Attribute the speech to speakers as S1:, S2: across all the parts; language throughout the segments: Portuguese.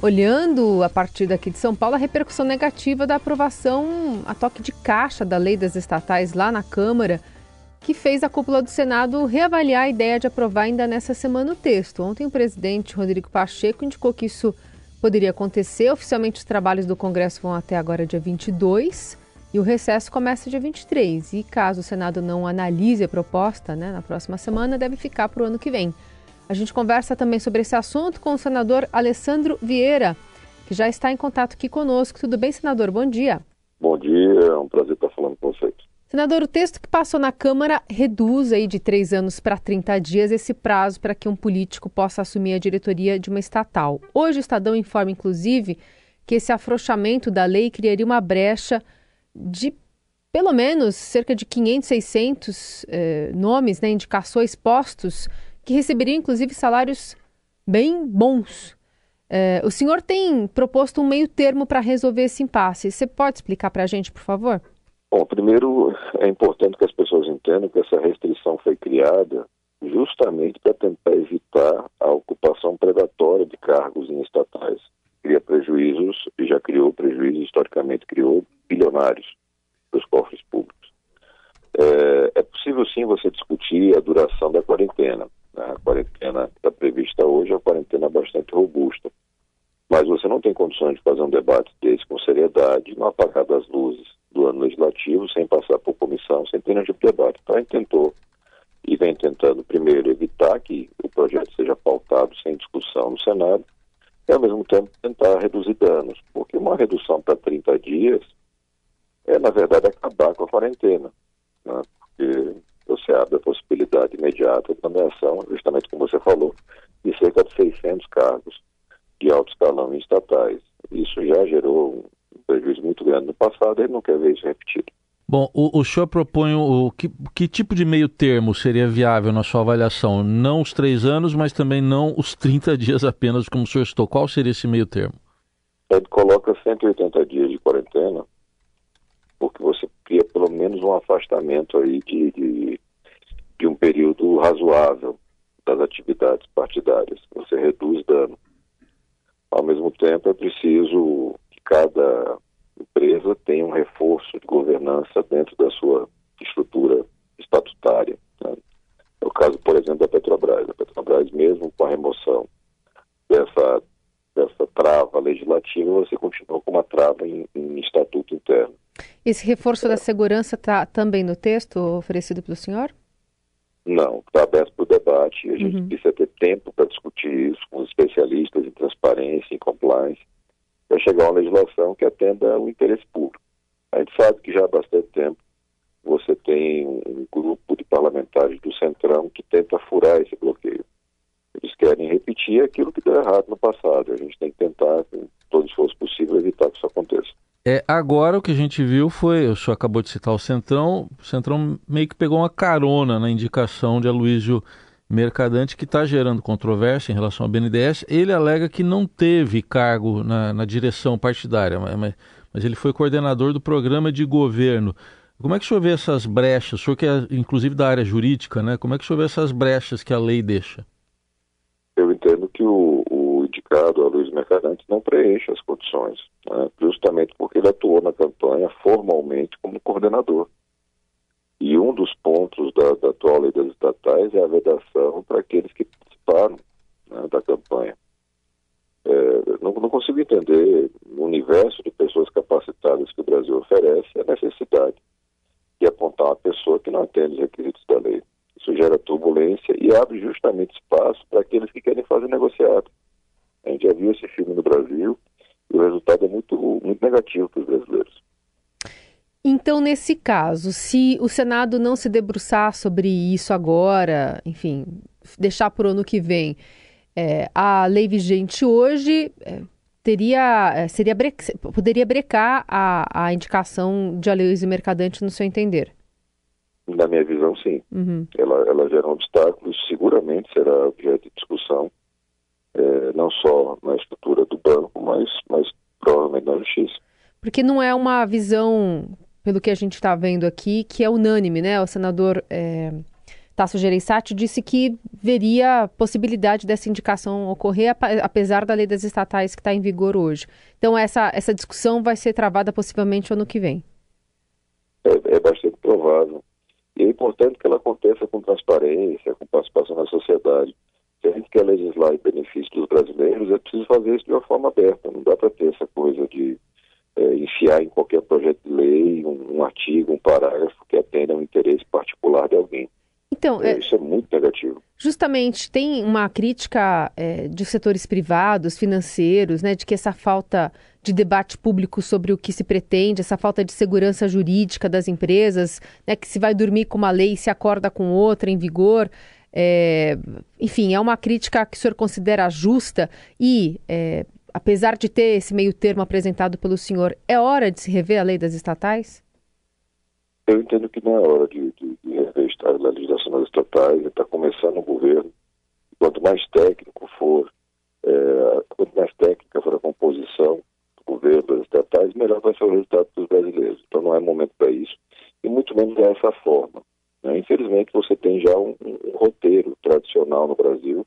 S1: olhando a partir daqui de São Paulo a repercussão negativa da aprovação a toque de caixa da lei das estatais lá na Câmara, que fez a cúpula do Senado reavaliar a ideia de aprovar ainda nessa semana o texto. Ontem o presidente Rodrigo Pacheco indicou que isso poderia acontecer. Oficialmente os trabalhos do Congresso vão até agora dia 22 e o recesso começa dia 23. E caso o Senado não analise a proposta né, na próxima semana, deve ficar para o ano que vem. A gente conversa também sobre esse assunto com o senador Alessandro Vieira, que já está em contato aqui conosco. Tudo bem, senador? Bom dia.
S2: Bom dia, é um prazer estar falando com vocês.
S1: Senador, o texto que passou na Câmara reduz aí de três anos para 30 dias esse prazo para que um político possa assumir a diretoria de uma estatal. Hoje o Estadão informa, inclusive, que esse afrouxamento da lei criaria uma brecha de pelo menos cerca de 500, 600 eh, nomes, né, indicações postos que receberia inclusive salários bem bons. É, o senhor tem proposto um meio termo para resolver esse impasse. Você pode explicar para a gente, por favor?
S2: Bom, primeiro é importante que as pessoas entendam que essa restrição foi criada justamente para tentar evitar a ocupação predatória de cargos em estatais. Cria prejuízos, e já criou prejuízos, historicamente criou bilionários para os cofres públicos. É, é possível sim você discutir a duração da quarentena. A quarentena está prevista hoje é uma quarentena bastante robusta. Mas você não tem condições de fazer um debate desse com seriedade, não apagar das luzes do ano legislativo, sem passar por comissão, sem ter nenhum tipo de debate. Então a gente tentou e vem tentando, primeiro, evitar que o projeto seja pautado sem discussão no Senado e, ao mesmo tempo, tentar reduzir danos. Porque uma redução para 30 dias é, na verdade, acabar com a quarentena. Né? Porque você abre a possibilidade imediata de nomeação, justamente como você falou, de cerca de 600 cargos de alto escalão em estatais. Isso já gerou um prejuízo muito grande no passado e ele não quer ver isso repetido.
S3: Bom, o, o senhor propõe o que, que tipo de meio termo seria viável na sua avaliação? Não os três anos, mas também não os 30 dias apenas, como o senhor estou. Qual seria esse meio termo?
S2: Ele coloca 180 dias de quarentena, porque você cria pelo menos um afastamento aí de, de, de um período razoável das atividades partidárias. Você reduz dano. Ao mesmo tempo, é preciso que cada empresa tenha um reforço de governança dentro da sua estrutura estatutária. Né? É o caso, por exemplo, da Petrobras. A Petrobras, mesmo com a remoção dessa, dessa trava legislativa, você continua
S1: Esse reforço da segurança está também no texto oferecido pelo senhor?
S2: Não, está aberto para o debate. A gente uhum. precisa ter tempo para discutir isso com os especialistas em transparência, em compliance, para chegar a uma legislação que atenda o interesse público. A gente sabe que já há bastante tempo você tem um grupo de parlamentares do Centrão que tenta furar esse bloqueio. Eles querem repetir aquilo que deu errado no passado. A gente tem que tentar, com todo esforço possível, evitar que isso aconteça.
S3: É, agora o que a gente viu foi, o senhor acabou de citar o Centrão, o Centrão meio que pegou uma carona na indicação de Aloysio Mercadante, que está gerando controvérsia em relação ao BNDES. Ele alega que não teve cargo na, na direção partidária, mas, mas, ele foi coordenador do programa de governo. Como é que o senhor vê essas brechas? O senhor que é, inclusive, da área jurídica, né? Como é que o senhor vê essas brechas que a lei deixa?
S2: Eu entendo que o, o indicado, a Luiz Mercadante, não preenche as condições né, justamente porque ele atuou na campanha formalmente como coordenador. E um dos pontos da, da atual lei das estatais é a vedação para aqueles que participaram né, da campanha. É, não, não, consigo entender, no universo de pessoas capacitadas que o Brasil oferece, a necessidade de apontar uma pessoa que não atende os requisitos da lei. Isso gera turbulência e abre justamente espaço para aqueles que querem fazer negociado. A gente já viu esse filme no Brasil, e o resultado é muito, muito negativo para os brasileiros.
S1: Então, nesse caso, se o Senado não se debruçar sobre isso agora, enfim, deixar para o ano que vem, é, a lei vigente hoje é, teria, é, seria bre poderia brecar a, a indicação de Aloysio Mercadante, no seu entender?
S2: Na minha visão, sim. Uhum. Ela, ela gera um obstáculo, seguramente será objeto de discussão, não só na estrutura do banco, mas, mas provavelmente na justiça.
S1: Porque não é uma visão, pelo que a gente está vendo aqui, que é unânime, né? O senador é, Tasso Gereissati disse que veria a possibilidade dessa indicação ocorrer, apesar da lei das estatais que está em vigor hoje. Então, essa, essa discussão vai ser travada possivelmente ano que vem.
S2: É, é bastante provável. E é importante que ela aconteça com transparência, com participação na sociedade. Se a gente quer legislar em benefício dos brasileiros, é preciso fazer isso de uma forma aberta. Não dá para ter essa coisa de é, enfiar em qualquer projeto de lei um, um artigo, um parágrafo que atenda ao interesse particular de alguém. Então, é, isso é muito negativo.
S1: Justamente, tem uma crítica é, de setores privados, financeiros, né, de que essa falta de debate público sobre o que se pretende, essa falta de segurança jurídica das empresas, né, que se vai dormir com uma lei e se acorda com outra em vigor. É, enfim, é uma crítica que o senhor considera justa e, é, apesar de ter esse meio termo apresentado pelo senhor, é hora de se rever a lei das estatais?
S2: Eu entendo que não é hora de, de, de rever a legislação das estatais, está começando o governo. Quanto mais técnico for, é, quanto mais técnica for a composição do governo das estatais, melhor vai ser o resultado dos brasileiros. Então não é momento para isso. E muito menos dessa forma. Né? Infelizmente você tem já um, um, roteiro tradicional no Brasil,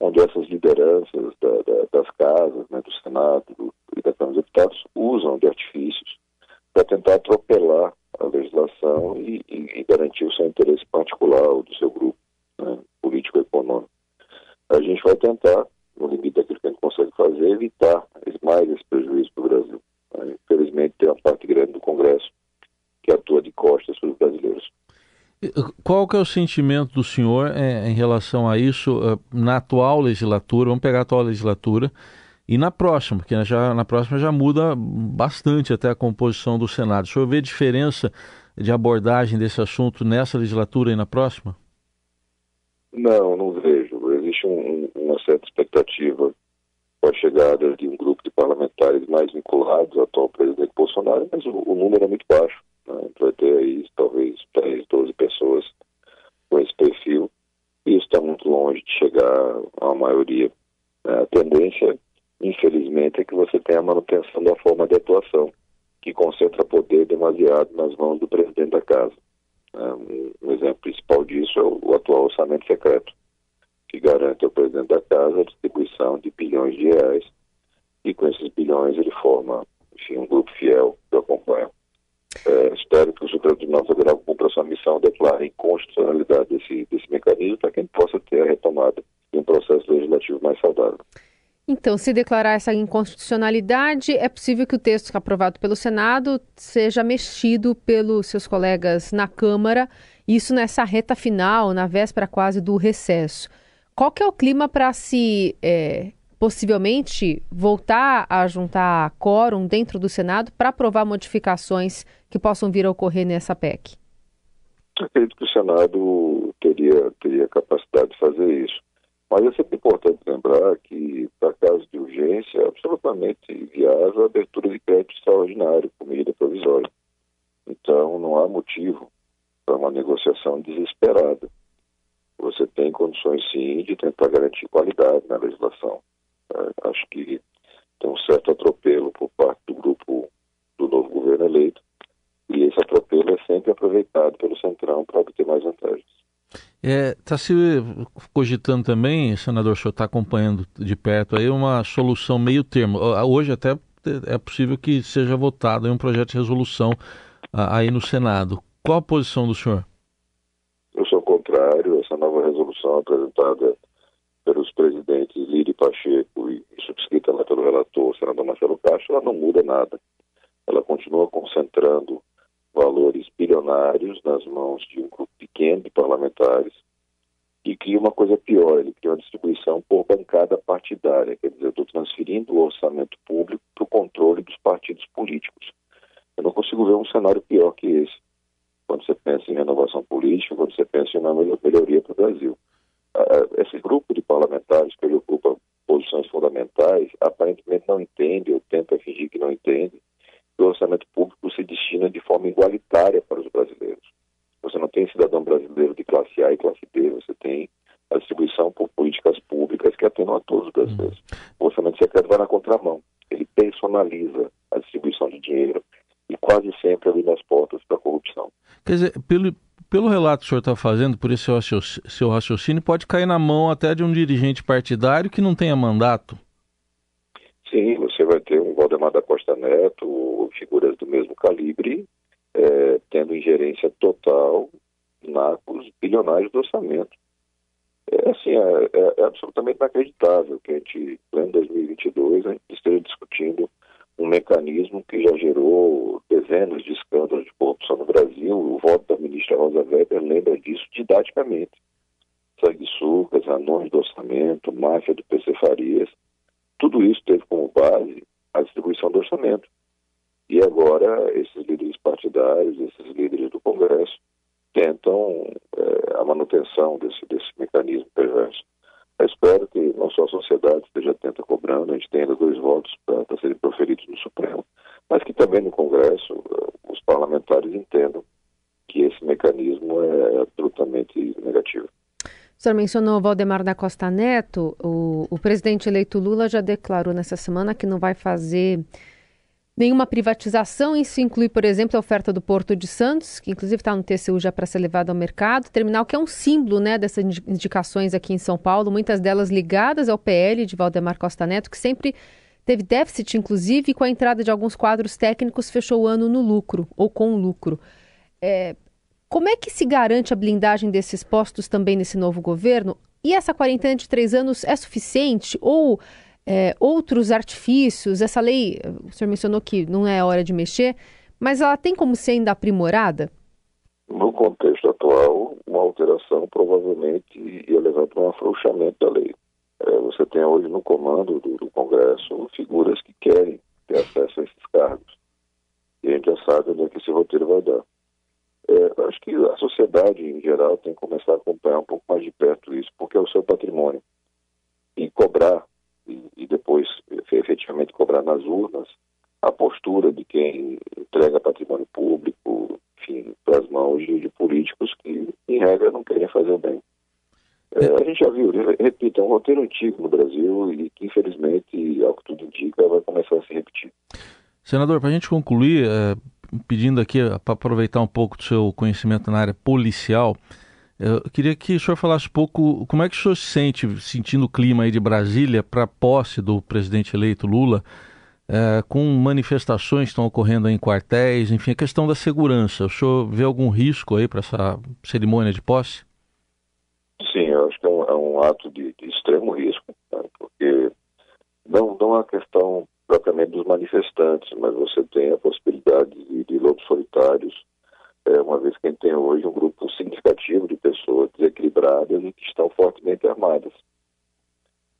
S2: onde essas lideranças da, da, das casas, né, do Senado do, e da Câmara dos Deputados usam de artifícios para tentar atropelar a legislação e, e, e, garantir o seu interesse particular ou do seu grupo né, político-econômico. A gente vai tentar, no limite daquilo que a gente consegue fazer, evitar mais esse prejuízo para o Brasil. Né. Infelizmente, tem uma parte grande do Congresso que atua de costas para os brasileiros.
S3: Qual que é o sentimento do senhor é, em relação a isso uh, na atual legislatura? Vamos pegar a atual legislatura e na próxima, porque já, na próxima já muda bastante até a composição do Senado. O senhor vê diferença de abordagem desse assunto nessa legislatura e na próxima?
S2: Não, não vejo. Existe um, uma certa expectativa com a chegada de um grupo de parlamentares mais vinculados ao atual presidente Bolsonaro, mas o, o número é muito baixo. Né? Vai ter aí talvez 10, 12 pessoas com esse perfil, e isso está muito longe de chegar uma maioria. Né? A tendência infelizmente, é que você tem a manutenção da forma de atuação, que concentra poder demasiado nas mãos do presidente da casa. É, um exemplo principal disso é o atual orçamento secreto, que garante ao presidente da casa a distribuição de bilhões de reais, e com esses bilhões ele forma enfim, um grupo fiel que acompanha. É, espero que o Supremo Tribunal Federal cumpra sua missão, declare inconstitucionalidade desse, desse mecanismo para que gente possa ter a retomada de um processo legislativo mais saudável.
S1: Então, se declarar essa inconstitucionalidade, é possível que o texto aprovado pelo Senado seja mexido pelos seus colegas na Câmara, isso nessa reta final, na véspera quase do recesso. Qual que é o clima para se é, possivelmente voltar a juntar quórum dentro do Senado para aprovar modificações que possam vir a ocorrer nessa PEC?
S2: Acredito que o Senado teria, teria capacidade de fazer isso. Mas é sempre importante lembrar que, para casos de urgência, é absolutamente viável a abertura de crédito extraordinário com medida provisória. Então, não há motivo para uma negociação desesperada. Você tem condições, sim, de tentar garantir qualidade na legislação. É, acho que tem um certo atropelo por parte do grupo do novo governo eleito, e esse atropelo é sempre aproveitado pelo Centrão para obter mais vantagens.
S3: Está é, tá se cogitando também, senador, o senhor está acompanhando de perto aí uma solução meio termo. Hoje até é possível que seja votado um projeto de resolução aí no Senado. Qual a posição do senhor?
S2: Eu sou contrário. Essa nova resolução apresentada pelos presidentes Lira e Pacheco e subscrita lá pelo relator, senador Marcelo Castro, ela não muda nada. Ela continua concentrando valores bilionários nas mãos de um grupo pequeno de parlamentares e cria uma coisa pior, ele cria uma distribuição por bancada partidária, quer dizer, eu estou transferindo o orçamento público para o controle dos partidos políticos. Eu não consigo ver um cenário pior que esse, quando você pensa em renovação política, quando você pensa em uma melhoria para o Brasil. Esse grupo de parlamentares que ele ocupa posições fundamentais, aparentemente não entende, ou tenta fingir que não entende, que o orçamento público se destina de forma igualitária para os brasileiros. Você não tem cidadão brasileiro de classe A e classe B, você tem a distribuição por políticas públicas que atendam a todos os brasileiros. O orçamento secreto vai na contramão. Ele personaliza a distribuição de dinheiro e quase sempre ali nas portas para a corrupção.
S3: Quer dizer, pelo, pelo relato que o senhor está fazendo, por esse seu raciocínio, pode cair na mão até de um dirigente partidário que não tenha mandato.
S2: Sim, você vai ter um Valdemar da Costa Neto, figuras do mesmo calibre, é, tendo ingerência total os bilionários do orçamento. É assim, é, é, é, absolutamente inacreditável que a gente, em 2022, a gente esteja discutindo um mecanismo que já gerou dezenas de escândalos de corrupção no Brasil. O voto da ministra Rosa Weber lembra disso didaticamente. Sanguessucas, anões do orçamento, máfia do PC Farias, tudo isso teve como base a distribuição do orçamento. E agora esses líderes partidários, esses líderes do Congresso, tentam é, a manutenção desse, desse mecanismo perverso. Eu espero que não só a sociedade esteja atenta cobrando, a gente tem ainda dois votos para serem proferidos no Supremo, mas que também no Congresso eh, os parlamentares entendam que esse mecanismo é absolutamente negativo.
S1: O senhor mencionou Valdemar da Costa Neto. O, o presidente eleito Lula já declarou nessa semana que não vai fazer nenhuma privatização. Isso inclui, por exemplo, a oferta do Porto de Santos, que inclusive está no TCU já para ser levado ao mercado. Terminal que é um símbolo né, dessas indicações aqui em São Paulo, muitas delas ligadas ao PL de Valdemar Costa Neto, que sempre teve déficit, inclusive, e com a entrada de alguns quadros técnicos fechou o ano no lucro ou com lucro. É, como é que se garante a blindagem desses postos também nesse novo governo? E essa quarentena de três anos é suficiente? Ou é, outros artifícios? Essa lei, o senhor mencionou que não é hora de mexer, mas ela tem como ser ainda aprimorada?
S2: No contexto atual, uma alteração provavelmente ia levar para um afrouxamento da lei. É, você tem hoje no comando do, do Congresso figuras que querem ter acesso a esses cargos. E a gente já sabe onde é que esse roteiro vai dar. É, acho que a sociedade em geral tem que começar a acompanhar um pouco mais de perto isso, porque é o seu patrimônio. E cobrar, e, e depois efetivamente cobrar nas urnas, a postura de quem entrega patrimônio público, enfim, para as mãos de, de, políticos que, em regra, não querem fazer o bem. É, a gente já viu, repito, é um roteiro antigo no Brasil e que, infelizmente, ao que tudo indica, vai começar a se repetir.
S3: Senador, para a gente concluir, é, pedindo aqui para aproveitar um pouco do seu conhecimento na área policial, eu queria que o senhor falasse um pouco como é que o senhor se sente, sentindo o clima aí de Brasília para a posse do presidente eleito Lula, é, com manifestações que estão ocorrendo em quartéis, enfim, a questão da segurança. O senhor vê algum risco aí para essa cerimônia de posse?
S2: Sim, eu acho que é um, é um ato de, de, extremo risco, né, porque não, não é uma questão propriamente dos manifestantes, mas você tem a possibilidade de, de lobos solitários, é, uma vez que a gente tem hoje um grupo significativo de pessoas desequilibradas e que estão fortemente armadas.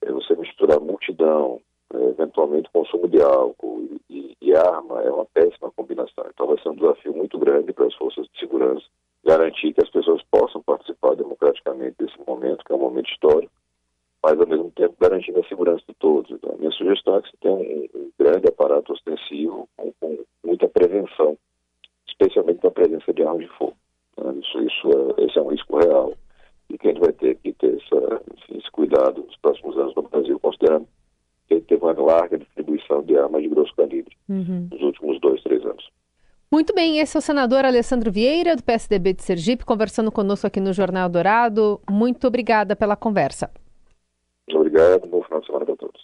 S2: É, você misturar multidão, é, eventualmente consumo de álcool e, e, arma é uma péssima combinação. Então vai ser um desafio muito grande para as forças de segurança garantir que as pessoas possam participar democraticamente desse momento, que é um momento histórico, mas ao mesmo tempo garantindo a segurança de todos. Então, a minha sugestão é que você tenha um, grande aparato ostensivo com, com, muita prevenção, especialmente com a presença de armas de fogo. Né? Isso, isso é, esse é um risco real e que a gente vai ter que ter essa, enfim, esse cuidado nos próximos anos no Brasil, considerando que teve uma larga distribuição de armas de grosso calibre uhum. nos últimos dois, três anos.
S1: Muito bem, esse é o senador Alessandro Vieira, do PSDB de Sergipe, conversando conosco aqui no Jornal Dourado. Muito obrigada pela conversa.
S2: Obrigado, bom final de semana para todos.